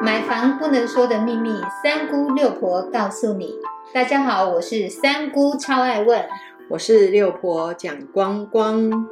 买房不能说的秘密，三姑六婆告诉你。大家好，我是三姑，超爱问。我是六婆蒋光光。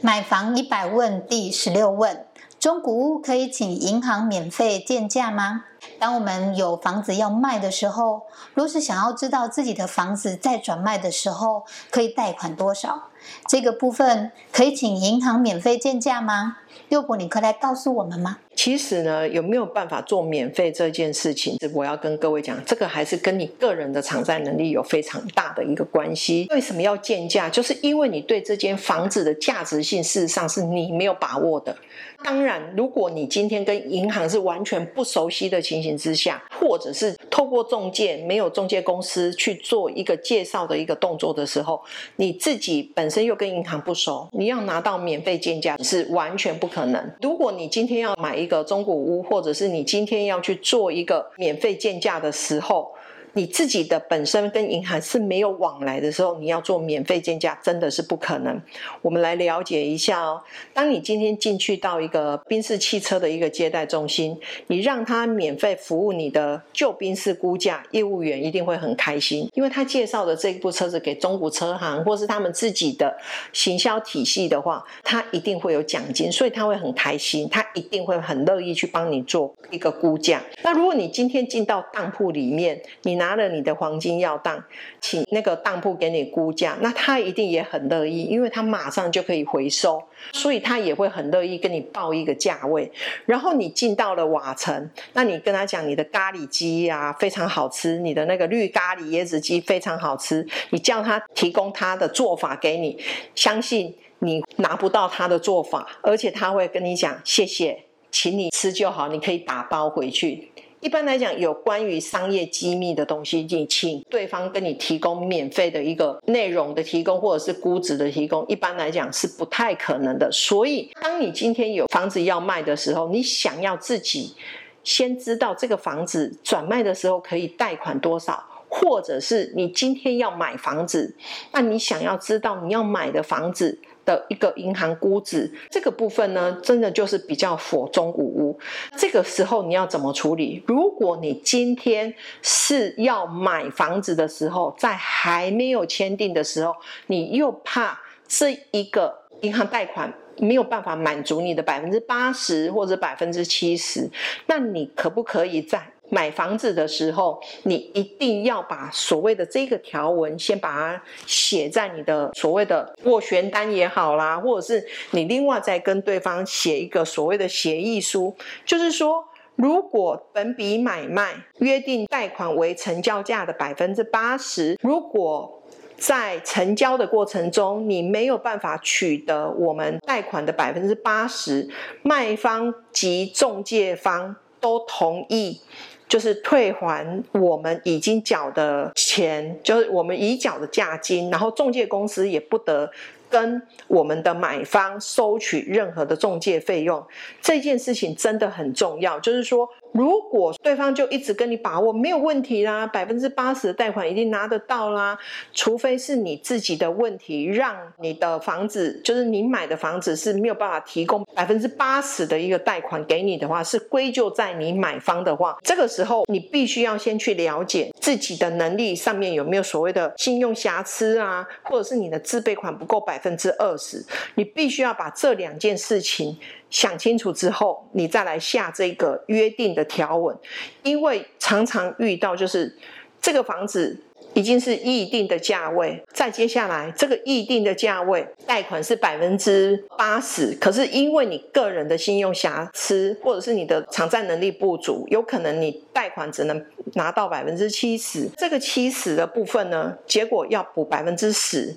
买房一百问第十六问：中古屋可以请银行免费鉴价吗？当我们有房子要卖的时候，若是想要知道自己的房子在转卖的时候可以贷款多少，这个部分可以请银行免费鉴价吗？六婆，你可以来告诉我们吗？其实呢，有没有办法做免费这件事情？我要跟各位讲，这个还是跟你个人的偿债能力有非常大的一个关系。为什么要建价？就是因为你对这间房子的价值性，事实上是你没有把握的。当然，如果你今天跟银行是完全不熟悉的情情形之下，或者是透过中介没有中介公司去做一个介绍的一个动作的时候，你自己本身又跟银行不熟，你要拿到免费建价是完全不可能。如果你今天要买一个中古屋，或者是你今天要去做一个免费建价的时候，你自己的本身跟银行是没有往来的时候，你要做免费建价真的是不可能。我们来了解一下哦。当你今天进去到一个宾士汽车的一个接待中心，你让他免费服务你的旧宾士估价，业务员一定会很开心，因为他介绍的这部车子给中古车行或是他们自己的行销体系的话，他一定会有奖金，所以他会很开心，他一定会很乐意去帮你做一个估价。那如果你今天进到当铺里面，你拿了你的黄金要当，请那个当铺给你估价，那他一定也很乐意，因为他马上就可以回收，所以他也会很乐意跟你报一个价位。然后你进到了瓦城，那你跟他讲你的咖喱鸡呀非常好吃，你的那个绿咖喱椰子鸡非常好吃，你叫他提供他的做法给你，相信你拿不到他的做法，而且他会跟你讲谢谢，请你吃就好，你可以打包回去。一般来讲，有关于商业机密的东西，你请对方跟你提供免费的一个内容的提供，或者是估值的提供，一般来讲是不太可能的。所以，当你今天有房子要卖的时候，你想要自己先知道这个房子转卖的时候可以贷款多少，或者是你今天要买房子，那你想要知道你要买的房子。的一个银行估值这个部分呢，真的就是比较火中无屋。这个时候你要怎么处理？如果你今天是要买房子的时候，在还没有签订的时候，你又怕这一个银行贷款没有办法满足你的百分之八十或者百分之七十，那你可不可以在？买房子的时候，你一定要把所谓的这个条文先把它写在你的所谓的斡旋单也好啦，或者是你另外再跟对方写一个所谓的协议书，就是说，如果本笔买卖约定贷款为成交价的百分之八十，如果在成交的过程中你没有办法取得我们贷款的百分之八十，卖方及中介方都同意。就是退还我们已经缴的钱，就是我们已缴的价金，然后中介公司也不得跟我们的买方收取任何的中介费用。这件事情真的很重要，就是说。如果对方就一直跟你把握没有问题啦，百分之八十的贷款一定拿得到啦，除非是你自己的问题，让你的房子就是你买的房子是没有办法提供百分之八十的一个贷款给你的话，是归咎在你买方的话，这个时候你必须要先去了解自己的能力上面有没有所谓的信用瑕疵啊，或者是你的自备款不够百分之二十，你必须要把这两件事情。想清楚之后，你再来下这个约定的条文，因为常常遇到就是这个房子已经是预定的价位，再接下来这个预定的价位贷款是百分之八十，可是因为你个人的信用瑕疵，或者是你的偿债能力不足，有可能你贷款只能拿到百分之七十，这个七十的部分呢，结果要补百分之十。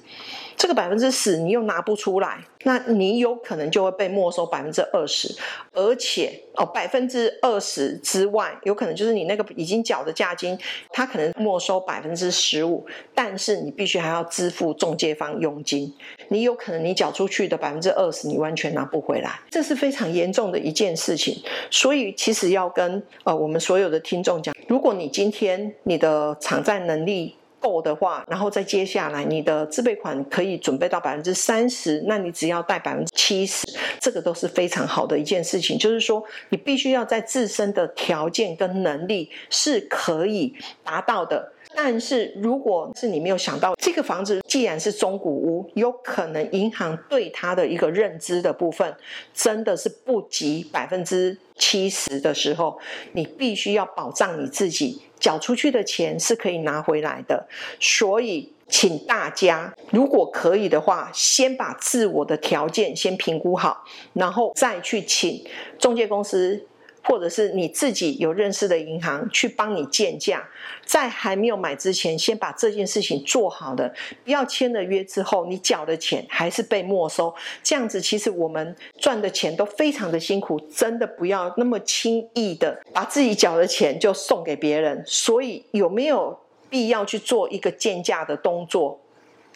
这个百分之十你又拿不出来，那你有可能就会被没收百分之二十，而且哦百分之二十之外，有可能就是你那个已经缴的价金，它可能没收百分之十五，但是你必须还要支付中介方佣金，你有可能你缴出去的百分之二十你完全拿不回来，这是非常严重的一件事情。所以其实要跟呃我们所有的听众讲，如果你今天你的偿债能力，够的话，然后再接下来你的自备款可以准备到百分之三十，那你只要贷百分之七十，这个都是非常好的一件事情。就是说，你必须要在自身的条件跟能力是可以达到的。但是，如果是你没有想到这个房子既然是中古屋，有可能银行对它的一个认知的部分真的是不及百分之七十的时候，你必须要保障你自己缴出去的钱是可以拿回来的。所以，请大家如果可以的话，先把自我的条件先评估好，然后再去请中介公司。或者是你自己有认识的银行去帮你建价，在还没有买之前，先把这件事情做好的，不要签了约之后，你缴的钱还是被没收，这样子其实我们赚的钱都非常的辛苦，真的不要那么轻易的把自己缴的钱就送给别人。所以有没有必要去做一个建价的动作？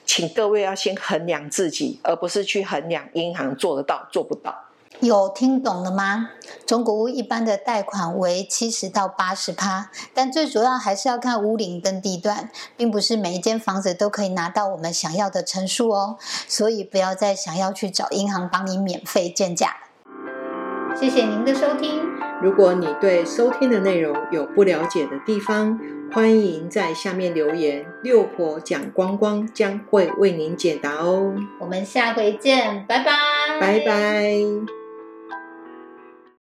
请各位要先衡量自己，而不是去衡量银行做得到做不到。有听懂了吗？中古屋一般的贷款为七十到八十趴，但最主要还是要看屋龄跟地段，并不是每一间房子都可以拿到我们想要的成数哦。所以不要再想要去找银行帮你免费建价。谢谢您的收听。如果你对收听的内容有不了解的地方，欢迎在下面留言，六婆讲光光将会为您解答哦。我们下回见，拜拜，拜拜。